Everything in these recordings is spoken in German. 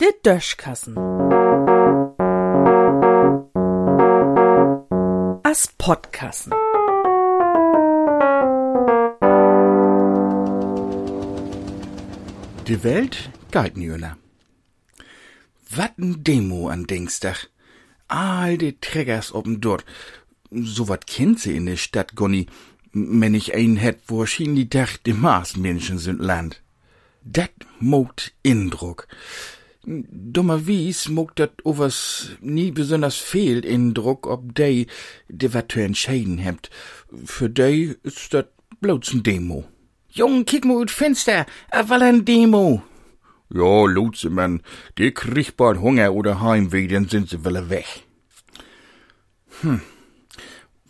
Der Döschkassen. As Podkassen. Die Welt nüner. Wat n Demo an Dingstag. All die Trägers oben dort. So wat kennt sie in der Stadt, Gonny, wenn ich ein hätt, wo schien die Dach die Marsmenschen sind Land. Dat mogt Indruck. Dummerwies mogt dat overs nie besonders fehlt Indruck, ob dei, de wat zu entscheiden hebt. Für dei ist dat bloß n Demo. Jung, kick mal ut Fenster, a wall ein Demo. Ja, Lutzemann, die kriegt bald Hunger oder Heimweh, dann sind sie welle weg. Hm,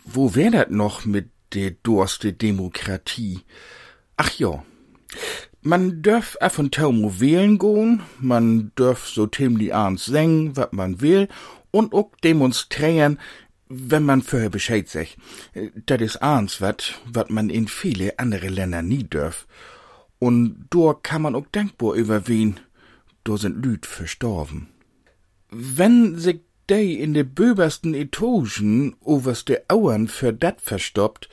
wo wär dat noch mit der durste Demokratie? Ach ja, man dürf af und tau wählen gehen, man dürf so ziemlich abends singen, wat man will, und auch demonstrieren, wenn man vorher Bescheid sagt. Dat is eins wat, wat man in viele andere Länder nie dürf. Und do kann man auch dankbar überwehen, do sind Lüd verstorben. Wenn sich dei in de böbersten Etagen oberste Auern für dat verstoppt,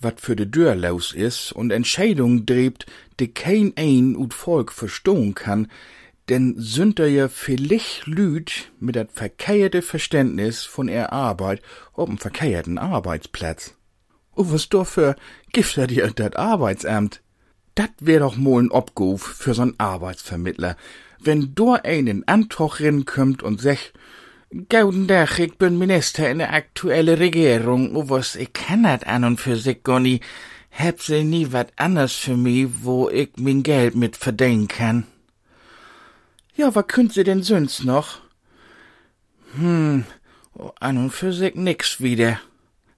wat für de Dörr los is und Entscheidung dreht, de kein ein ut Volk verstohn kann, denn sind er ja vielleicht Lüd mit dat verkehrte Verständnis von er Arbeit ob'n verkehrten Arbeitsplatz. O was do für gifter dir dat Arbeitsamt? Dat wär doch mohl n Obguf für so'n Arbeitsvermittler, wenn do einen Antoch rinkömmt und sech, Guten Tag, ich bin Minister in der aktuellen Regierung, o was ich kann dat an und für sich, Gonny. Heb sie nie wat anders für mi, wo ich min Geld mit verdienen kann. Ja, was könnt sie denn sonst noch? Hm, an und für sich nix wieder.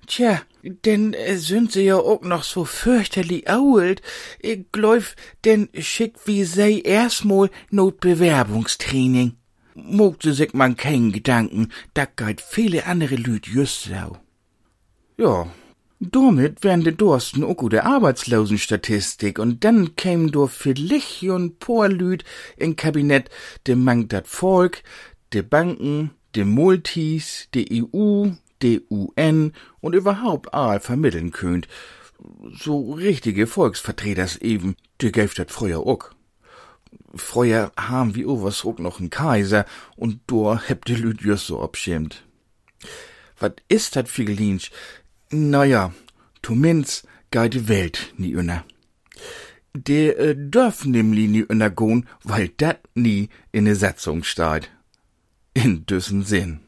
Tja, denn äh, sind sie ja auch noch so fürchterlich ault. Ich glaub, denn schickt wie sei erstmal Notbewerbungstraining. Mogt sie sich man keinen Gedanken, da geht viele andere Lüd just so. Ja, damit wären de Dursten auch gute Arbeitslosenstatistik und dann kämen do vielleicht und paar Lüd in Kabinett, de mangt dat Volk, de Banken, de Multis, de EU, de UN und überhaupt all vermitteln könnt. So richtige Volksvertreters eben, de gäft dat früher auch. Früher haben wir overs auch noch n Kaiser und do hebt de Lüd so abschämt. Wat ist dat Figelinsch? Naja, zumindest geht die Welt nie unter. Der äh, dürfen nämlich nie untergehen, weil dat nie in der Satzung steht. In düssen Sinn.